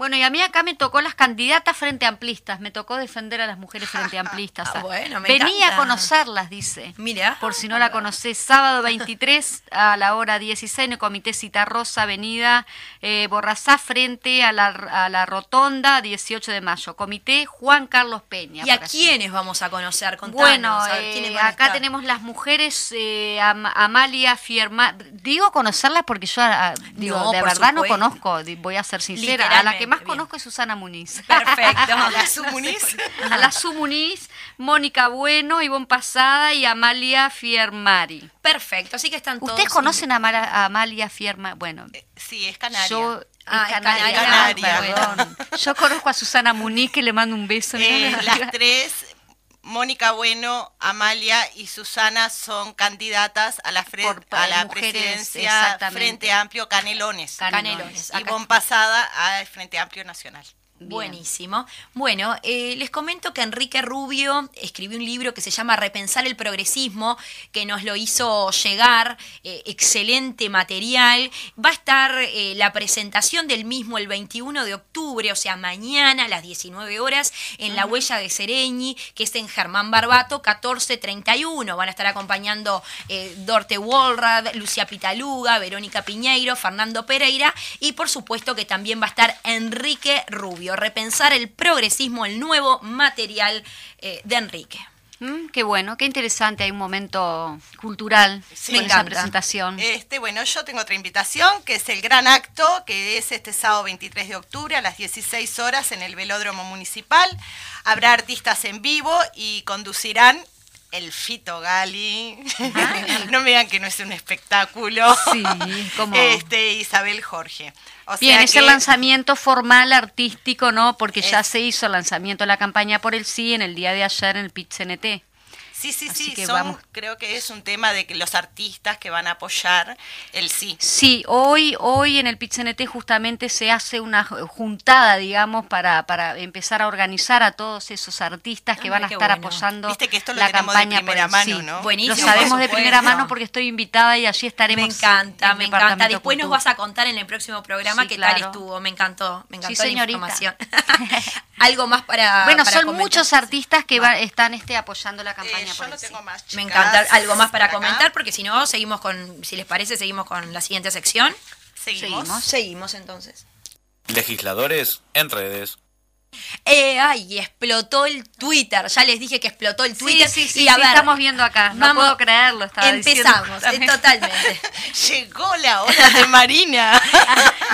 Bueno, y a mí acá me tocó las candidatas frente amplistas, me tocó defender a las mujeres [laughs] frente amplistas. Ah, bueno, me Venía encanta. a conocerlas, dice. Mira. Por si no la conocés, sábado 23 a la hora 16 en el Comité Citarrosa, Avenida eh, Borrazá, frente a la, a la Rotonda, 18 de mayo. Comité Juan Carlos Peña. ¿Y a quiénes vamos a conocer? Contanos, Bueno, a eh, ¿quiénes van a acá tenemos las mujeres, eh, Am- Amalia Fierma. Digo conocerlas porque yo, ah, digo, No, de por verdad no conozco, voy a ser sincera. A la que más Bien. conozco es Susana Muniz. [laughs] Perfecto. A la Su Muniz. A la Su Muniz, Mónica Bueno, Ivonne Pasada y Amalia Fiermari. Perfecto, así que están todos. ¿Ustedes conocen a, Amalia Fiermari? Bueno, Sí, es canaria. yo... Ah, canaria, canaria. perdón. Yo conozco a Susana Muniz, que le mando un beso. Eh, las tres, Mónica Bueno, Amalia y Susana, son candidatas a la, Por- a la mujeres, presidencia. Frente Amplio Canelones. Canelones. y Bon Pasada al Frente Amplio Nacional. Bien. Buenísimo. Bueno, eh, les comento que Enrique Rubio escribió un libro que se llama Repensar el progresismo, que nos lo hizo llegar, eh, excelente material. Va a estar eh, la presentación del mismo el 21 de octubre, o sea, mañana a las 19 horas, en la huella de Sereñi, que es en Germán Barbato, 1431. Van a estar acompañando Dorte Walrad, Lucia Pitaluga, Verónica Piñeiro, Fernando Pereira y por supuesto que también va a estar Enrique Rubio. Repensar el progresismo, el nuevo material eh, de Enrique. Mm, qué bueno, qué interesante. Hay un momento cultural Sí, con me esa presentación. Este, bueno, yo tengo otra invitación, que es el gran acto, que es este sábado 23 de octubre a las 16 horas en el Velódromo Municipal. Habrá artistas en vivo y conducirán el Fito Gali. [laughs] no me digan que no es un espectáculo. Sí, es como- Este, Isabel Jorge. O Bien, es que- el lanzamiento formal artístico, ¿no? Porque ya se hizo el lanzamiento de la campaña por el sí en el día de ayer en el PIT CNT. Sí, sí, Así sí, que son- vamos. creo que es un tema de que los artistas que van a apoyar el sí. Sí, hoy, hoy en el PIT CNT justamente se hace una juntada, digamos, para, para empezar a organizar a todos esos artistas que Ah, van a estar bueno. apoyando Viste que esto lo la de por primera mano, sí. ¿no? Buenísimo, Lo sabemos de primera mano porque estoy invitada y allí estaremos. Me encanta, en me encanta. Después nos vas a contar en el próximo programa Sí, qué tal estuvo. Me encantó, me encantó Sí, la señorita. información. [laughs] Algo más para. Bueno, para son comentar? muchos artistas que va- están este, apoyando la campaña Eh, yo por no tengo más. Me encanta. Algo más para acá. comentar, porque si no, seguimos con. Si les parece, seguimos con la siguiente sección. Seguimos. Seguimos. Seguimos entonces. Legisladores en redes. Eh, ay, explotó el Twitter. Ya les dije que explotó el Twitter. sí, sí, y a sí, ver, estamos viendo acá. No vamos- puedo creerlo, estaba diciendo Empezamos, eh, totalmente. [laughs] Llegó la hora de Marina. [laughs]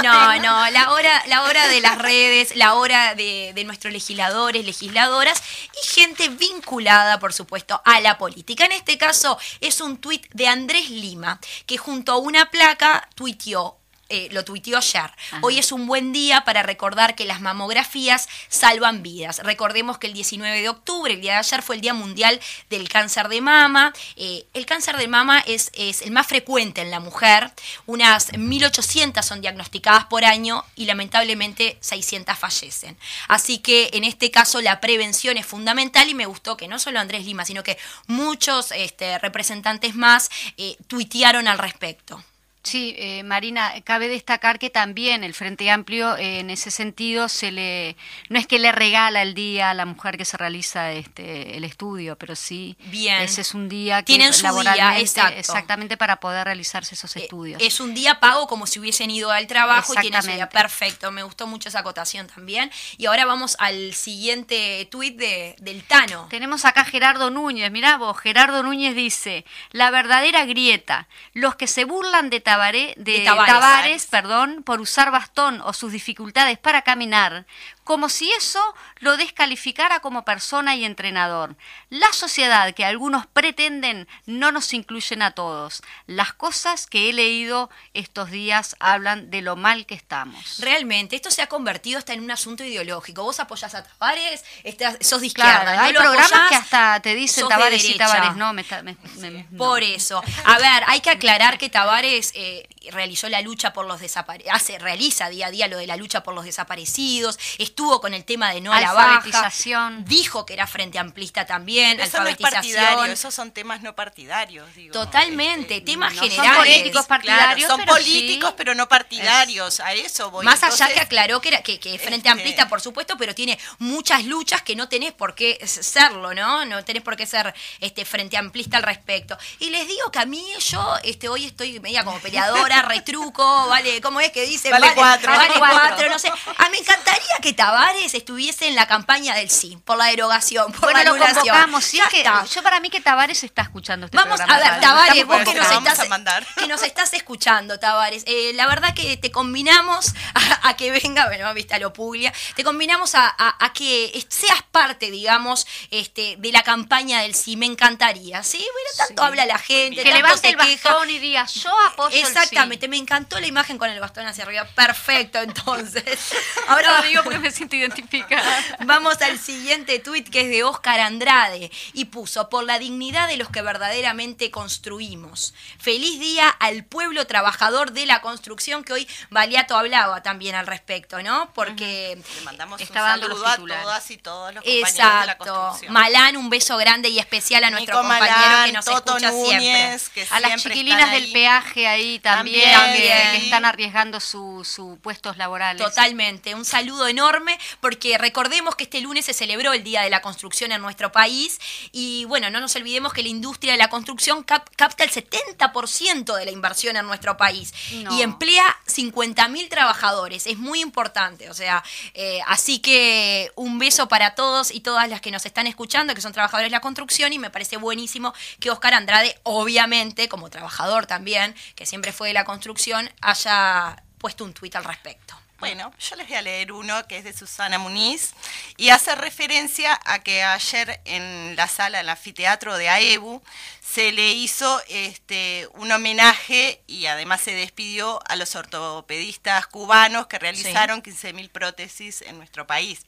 No, no, la hora, la hora de las redes, la hora de, de nuestros legisladores, legisladoras y gente vinculada, por supuesto, a la política. En este caso es un tuit de Andrés Lima, que junto a una placa tuiteó. Eh, lo tuiteó ayer. Hoy es un buen día para recordar que las mamografías salvan vidas. Recordemos que el 19 de octubre, el día de ayer, fue el Día Mundial del Cáncer de Mama. Eh, el cáncer de mama es, es el más frecuente en la mujer. Unas 1.800 son diagnosticadas por año y lamentablemente 600 fallecen. Así que en este caso la prevención es fundamental y me gustó que no solo Andrés Lima, sino que muchos este, representantes más eh, tuitearon al respecto. Sí, eh, Marina, cabe destacar que también el Frente Amplio eh, en ese sentido se le no es que le regala el día a la mujer que se realiza este el estudio, pero sí Bien. ese es un día que Tienen su día, laboralmente, exacto. exactamente para poder realizarse esos Eh, estudios. Es un día pago como si hubiesen ido al trabajo y tienen su día. Perfecto, me gustó mucho esa acotación también. Y ahora vamos al siguiente tuit de, del Tano. Tenemos acá Gerardo Núñez, mirá vos, Gerardo Núñez dice, la verdadera grieta, los que se burlan de, Tabaré, de, De Tavares. Tavares, perdón, por usar bastón o sus dificultades para caminar, como si eso lo descalificara como persona y entrenador. La sociedad que algunos pretenden no nos incluyen a todos. Las cosas que he leído estos días hablan de lo mal que estamos. Realmente, esto se ha convertido hasta en un asunto ideológico. Vos apoyás a Tavares, estás, sos de izquierda. Claro, no hay programas apoyás, que hasta te dicen Tavares y. Tavares no, me, me- me- no. Por eso. A ver, hay que aclarar que Tavares eh, realizó la lucha por los desaparecidos, hace, realiza día a día lo de la lucha por los desaparecidos, estuvo con el tema de no a la baja, Alfabetización. dijo que era frente amplista también, Eso no es alfabetización. esos son temas no partidarios, digo. Totalmente, temas no son generales. políticos partidarios, son pero políticos, sí. pero no partidarios, a eso voy. Más allá que aclaró que era que, frente este- amplista, por supuesto, pero tiene muchas luchas que no tenés por qué serlo, ¿no? No tenés por qué ser este frente amplista al respecto. Y les digo que a mí yo este hoy estoy media como peleadora, retruco, vale, ¿cómo es que dice? Vale cuatro. Vale cuatro. cuatro, no sé. A mí me encantaría que Tavares estuviese en la campaña del sí, por la derogación, por Bueno, la lo anulación. convocamos. Sí, es que yo para mí que Tavares está escuchando este Vamos programa. a ver. Tavares, vos que nos, estás, a mandar. que nos estás escuchando, Tavares. eh, la verdad que te combinamos a, a que venga, bueno, viste a lo Puglia, te combinamos a, a- a que seas parte, digamos, este, de la campaña del sí, me encantaría, ¿sí? Bueno, tanto Sí. habla la gente, Que tanto levante se el queja. bastón y diga, yo apoyo sí. Exactamente, me encantó la imagen con el bastón hacia arriba. Perfecto, entonces. [laughs] Ahora lo digo porque me siento identificada. [laughs] Vamos al siguiente tuit que es de Oscar Andrade y puso por la dignidad de los que verdaderamente construimos. Feliz día al pueblo trabajador de la construcción que hoy Baliato hablaba también al respecto, ¿no? Porque Le mandamos Estaba un saludo a titulares. todas y todos los compañeros de la exacto. construcción. Malán, un beso grande y especial a nuestro Nico compañero Malán, que nos Toto escucha Núñez, siempre. que A las chiquilinas están del peaje ahí también, También, que, están arriesgando sus su puestos laborales. Totalmente, un saludo enorme porque recordemos que este lunes se celebró el Día de la Construcción en nuestro país y bueno, no nos olvidemos que la industria de la construcción cap- capta el 70% de la inversión en nuestro país No. y emplea 50.000 trabajadores, es muy importante, o sea, eh, así que un beso para todos y todas las que nos están escuchando, que son trabajadores de la construcción y me parece buenísimo que Oscar Andrade, obviamente, como trabajador también, que siempre fue de la construcción, haya puesto un tuit al respecto. Bueno, yo les voy a leer uno que es de Susana Muniz y hace referencia a que ayer en la sala, en el anfiteatro de AEBU, se le hizo este, un homenaje y además se despidió a los ortopedistas cubanos que realizaron 15.000 prótesis en nuestro país.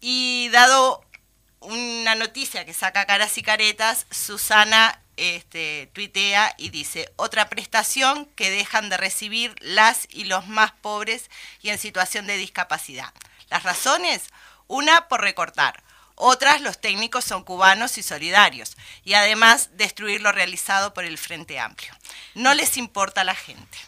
Y dado una noticia que saca caras y caretas, Susana este, tuitea y dice, otra prestación que dejan de recibir las y los más pobres y en situación de discapacidad. Las razones, una por recortar, otras los técnicos son cubanos y solidarios, y además destruir lo realizado por el Frente Amplio. No les importa a la gente.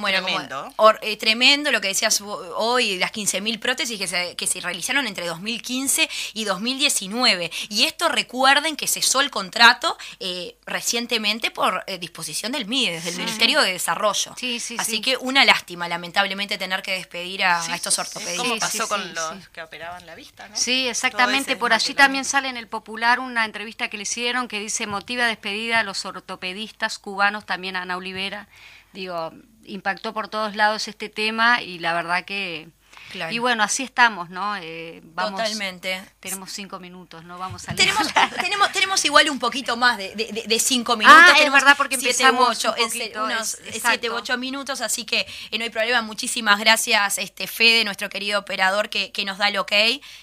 Bueno, como- Tremendo. or- eh, tremendo lo que decías hoy, las 15.000 prótesis que se, que se realizaron entre 2015 y 2019. Y esto recuerden que cesó el contrato eh, recientemente por eh, disposición del MIDE, desde el Ministerio de Desarrollo. Sí, sí, Así sí. que una lástima, lamentablemente, tener que despedir a, a estos Es ortopedistas. como Sí, pasó sí, con sí, los sí. que operaban la vista, ¿no? Sí, exactamente. Por allí también sale en el Popular una entrevista que le hicieron que dice motiva despedida a los ortopedistas cubanos, también a Ana Olivera. Digo, impactó por todos lados este tema y la verdad que... Claro. Y bueno, así estamos, ¿no? Eh, vamos, Totalmente. Tenemos cinco minutos, ¿no? Vamos a Tenemos, tenemos, tenemos igual un poquito más de, de- cinco minutos. Ah, es verdad, porque empezamos ocho, un poquito, unos es- siete u ocho minutos, así que eh, no hay problema. Muchísimas gracias, este Fede, nuestro querido operador, que, que nos da el ok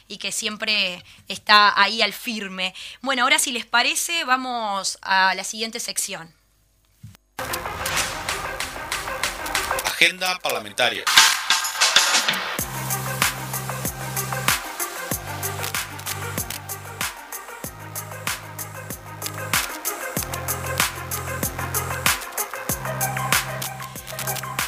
y que siempre está ahí al firme. Bueno, ahora si les parece, vamos a la siguiente sección. Agenda parlamentaria.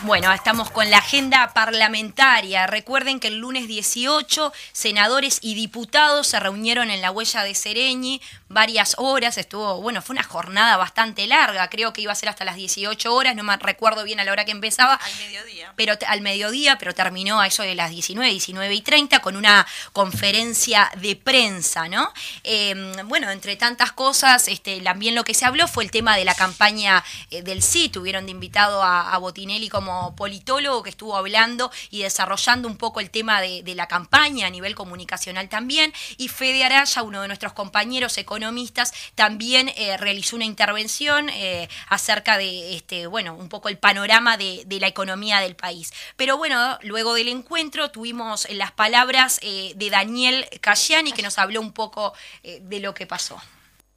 Bueno, estamos con la agenda parlamentaria. Recuerden que el lunes 18 senadores y diputados se reunieron en la huella de Sereñi varias horas. Estuvo, bueno, fue una jornada bastante larga. Creo que iba a ser hasta las 18 horas. No me recuerdo bien a la hora que empezaba. Al mediodía. Pero al mediodía, pero terminó a eso de las 19, 19 y 30 con una conferencia de prensa, ¿no? Eh, bueno, entre tantas cosas, este, también lo que se habló fue el tema de la campaña eh, del sí. Tuvieron de invitado a, a Botinelli como politólogo que estuvo hablando y desarrollando un poco el tema de, de la campaña a nivel comunicacional también. Y Fede Araya, uno de nuestros compañeros economistas, también eh, realizó una intervención eh, acerca de, este, bueno, un poco el panorama de, la economía del país. Pero bueno, luego del encuentro tuvimos las palabras eh, de Daniel Cayani que nos habló un poco de lo que pasó.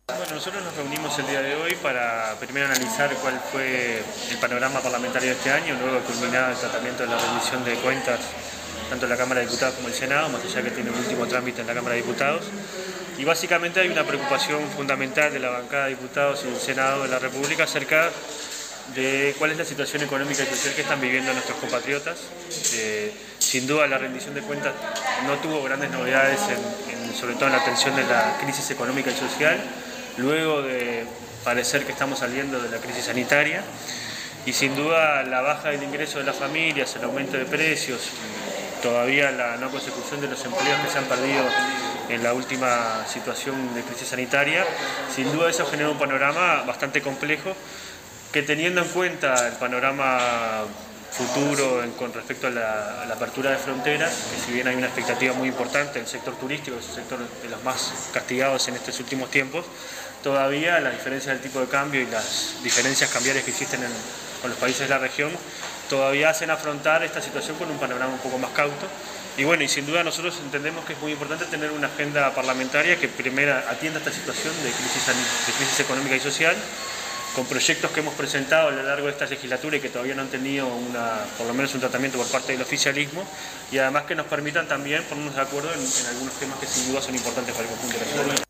Bueno, nosotros nos reunimos el día de hoy para primero analizar cuál fue el panorama parlamentario de este año, luego de culminar el tratamiento de la rendición de cuentas, tanto la Cámara de Diputados como el Senado, más allá que tiene un último trámite en la Cámara de Diputados. Y básicamente hay una preocupación fundamental de la bancada de diputados y del Senado de la República acerca de cuál es la situación económica y social que están viviendo nuestros compatriotas. Eh, sin duda la rendición de cuentas no tuvo grandes novedades, en- sobre todo en la atención de la crisis económica y social, luego de parecer que estamos saliendo de la crisis sanitaria. Y sin duda la baja del ingreso de las familias, el aumento de precios todavía la no consecución de los empleos que se han perdido en la última situación de crisis sanitaria, sin duda eso genera un panorama bastante complejo que teniendo en cuenta el panorama futuro con respecto a la, apertura de fronteras, que si bien hay una expectativa muy importante en el sector turístico, es el sector de los más castigados en estos últimos tiempos, todavía la diferencia del tipo de cambio y las diferencias cambiarias que existen con los países de la región todavía hacen afrontar esta situación con un panorama un poco más cauto. Y bueno, y sin duda nosotros entendemos que es muy importante tener una agenda parlamentaria que primero atienda esta situación de crisis, económica y social, con proyectos que hemos presentado a lo largo de esta legislatura y que todavía no han tenido una, por lo menos un tratamiento por parte del oficialismo, y además que nos permitan también ponernos de acuerdo en, en algunos temas que sin duda son importantes para el conjunto de la ciudadanía.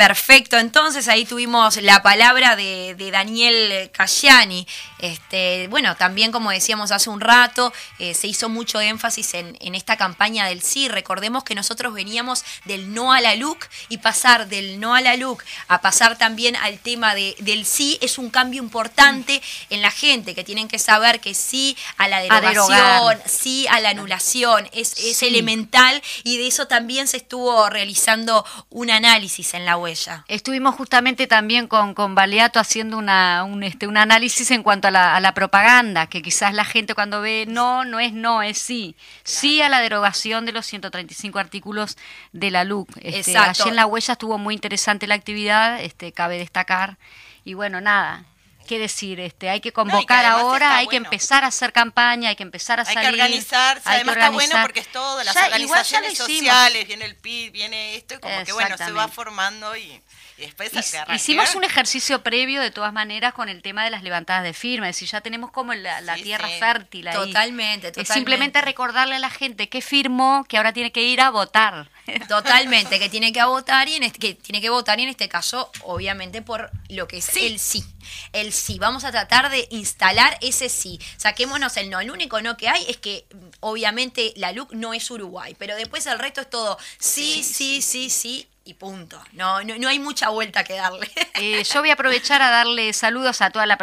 Perfecto, entonces ahí tuvimos la palabra de, Daniel Cayani. Este, bueno, también como decíamos hace un rato, eh, se hizo mucho énfasis en, esta campaña del sí. Recordemos que nosotros veníamos del no a la LUC y pasar del no a la LUC a pasar también al tema de, del sí es un cambio importante en la gente, que tienen que saber que sí a la derogación, sí a la anulación, es, es elemental y de eso también se estuvo realizando un análisis en la web. Estuvimos justamente también con, con Baleato haciendo una, un, este, un análisis en cuanto a la, propaganda, que quizás la gente cuando ve no, no es no, es sí. Sí a la derogación de los 135 artículos de la LUC. Este, allí en La Huella estuvo muy interesante la actividad, este, cabe destacar. Y bueno, nada, qué decir, este, hay que convocar ahora, hay que empezar a hacer campaña, hay que empezar a salir. Hay que organizarse, además está bueno porque es todo, las organizaciones sociales, viene el PIB, viene esto, y como que bueno, se va formando y, después Hicimos un ejercicio previo de todas maneras con el tema de las levantadas de firma, es decir, ya tenemos como la, tierra fértil ahí. Totalmente, totalmente. Es simplemente recordarle a la gente que firmó, que ahora tiene que ir a votar. [laughs] Totalmente, que tiene que votar y en este, que tiene que votar y en este caso, obviamente, por lo que es el sí. El sí. Vamos a tratar de instalar ese sí. Saquémonos el no. El único no que hay es que, obviamente, la LUC no es Uruguay, pero después el resto es todo sí, sí, sí, sí y punto. No, no, hay mucha vuelta que darle. Eh, yo voy a aprovechar a darle saludos a toda la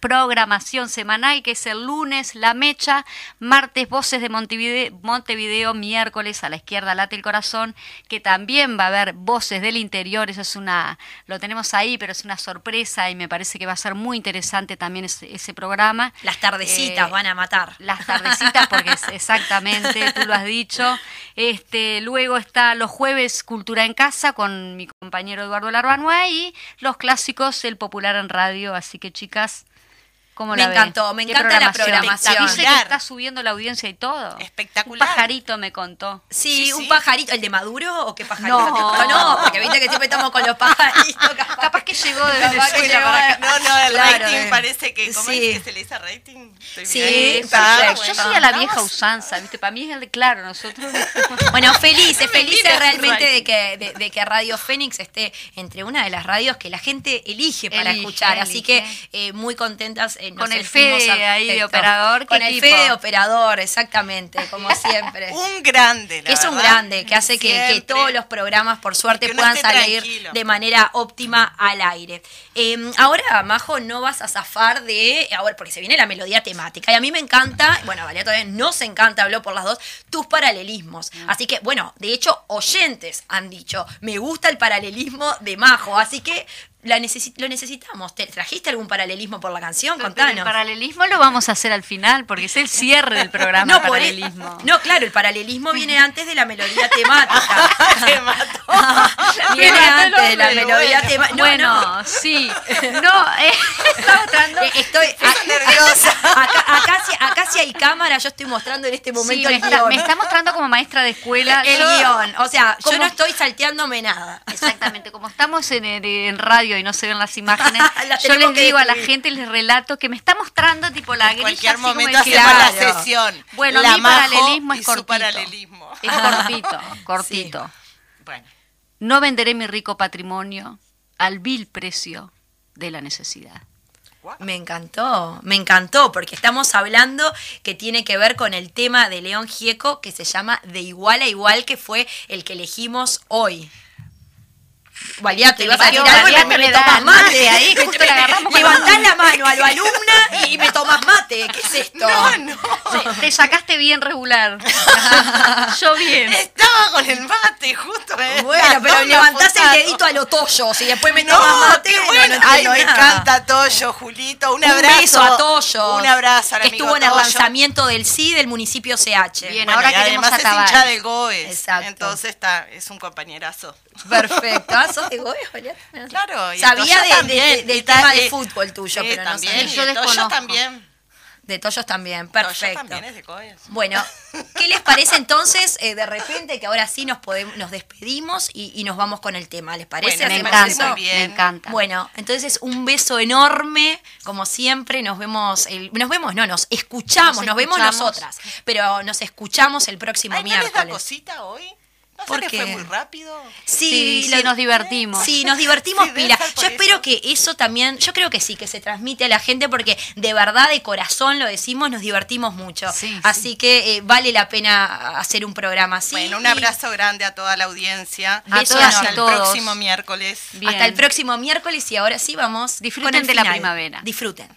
programación semanal, que es el lunes La Mecha, martes Voces de Montevideo, Montevideo, miércoles a la izquierda Late el Corazón, que también va a haber Voces del Interior, eso es una, lo tenemos ahí, pero es una sorpresa y me parece que va a ser muy interesante también ese, programa. Las tardecitas eh, van a matar. Las tardecitas, porque es [laughs] exactamente, tú lo has dicho. Este, luego está los jueves Cultura en Casa, con mi compañero Eduardo Larbanua y los clásicos El Popular en Radio. Así que, chicas, me encantó, me encanta la programación. Dice que está subiendo la audiencia y todo. Espectacular. Un pajarito me contó. Sí, un pajarito. ¿El de Maduro o qué pajarito? No, [laughs] no, porque viste que siempre estamos con los pajaritos. [laughs] Capaz, que llegó de Venezuela. No, no, el rating eh. parece que. ¿Cómo sí. es que se le dice rating? sí, está, yo soy a la vieja usanza, ¿viste? Para mí es el de claro, nosotros. [laughs] bueno, felices, felices realmente de que, de, que Radio Fénix esté entre una de las radios que la gente elige para escuchar. Así que eh, muy contentas con el Fede ahí de operador. Con el Fede de operador, exactamente, como siempre. [laughs] un grande, Que es un grande, que hace que, todos los programas, por suerte, puedan salir de manera óptima al aire. Em, ahora, Majo, no vas a zafar de. Ahora, porque se viene la melodía temática. Y a mí me encanta, bueno, Valeria todavía no se encanta, habló por las dos, tus paralelismos. Mm. Así que, bueno, de hecho, oyentes han dicho, me gusta el paralelismo de Majo. Así que la lo necesitamos. ¿Te ¿Trajiste algún paralelismo por la canción? Contanos. el paralelismo lo vamos a hacer al final, porque es el cierre del programa. [laughs] No, paralelismo. no, claro, el paralelismo viene antes de la melodía temática. [laughs] [laughs] viene antes de la melodía temática. bueno, sí. No, eh, eh estoy nerviosa. Acá, si, hay cámara, yo estoy mostrando en este momento el me Está, me está mostrando como maestra de escuela. El guion. O sea, yo no estoy salteándome nada. Exactamente. Como estamos en, en radio y no se ven las imágenes, [laughs] yo les digo a la gente, les relato que me está mostrando tipo la grilla. En cualquier momento hacemos la sesión. Bueno, mi paralelismo es cortito. Paralelismo. Es cortito, [laughs] [laughs] cortito. Bueno. No venderé mi rico patrimonio al vil precio de la necesidad. Me encantó, me encantó, porque estamos hablando que tiene que ver con el tema de León Gieco que se llama De igual a igual, que fue el que elegimos hoy. Valiato, ibas a decir algo y me, el mate. ahí, justo agarramos con Levantás la la mano a lo alumna y me tomás mate. ¿Qué es esto? No, no. Te, te sacaste bien regular. [laughs] Yo bien. Estaba con el mate, justo. me Bueno, pero levantás el dedito a lo toyo, si después me No, tomás mate, qué bueno. no Ay, me encanta Toyo, Julito. Un, Un abrazo. beso a Toyo. Un abrazo que amigo estuvo en el lanzamiento del sí del municipio CH. Bien, ahora queremos además a es Tavares. hincha del Goes. Exacto. Entonces está, es un compañerazo. Perfecto. [laughs] ¿sos [laughs] de? Claro. y Sabía de- de- también, de- del y ta- tema de eh, fútbol tuyo, sí, pero no también, sabía. y Yo de Toyo desconozco. también. De Toyos también, Toyo perfecto. también es de Goes. Bueno, [laughs] ¿qué les parece entonces eh, de repente que ahora sí nos podemos, nos despedimos y, y nos vamos con el tema? ¿Les parece? Bueno, Me encanta, muy bien. me encanta. Bueno, entonces un beso enorme, como siempre, nos vemos, el- nos vemos, no, nos escuchamos, nos, Nos vemos nosotras, pero nos escuchamos el próximo Ay, ¿no les da miércoles. cosita hoy? ¿No ¿Por sé que qué? fue muy rápido? Sí, Sí, lo- sí, nos divertimos. Sí, nos divertimos Sí, pila. Yo espero eso. que eso también, yo creo que sí, que se transmite a la gente porque de verdad, de corazón lo decimos, nos divertimos mucho. Sí, así que eh, vale la pena hacer un programa así. Bueno, un Y abrazo grande a toda la audiencia. A todas y hasta el todos. próximo miércoles. Bien. Hasta el próximo miércoles y ahora sí vamos. Disfruten con el de la primavera. Disfruten.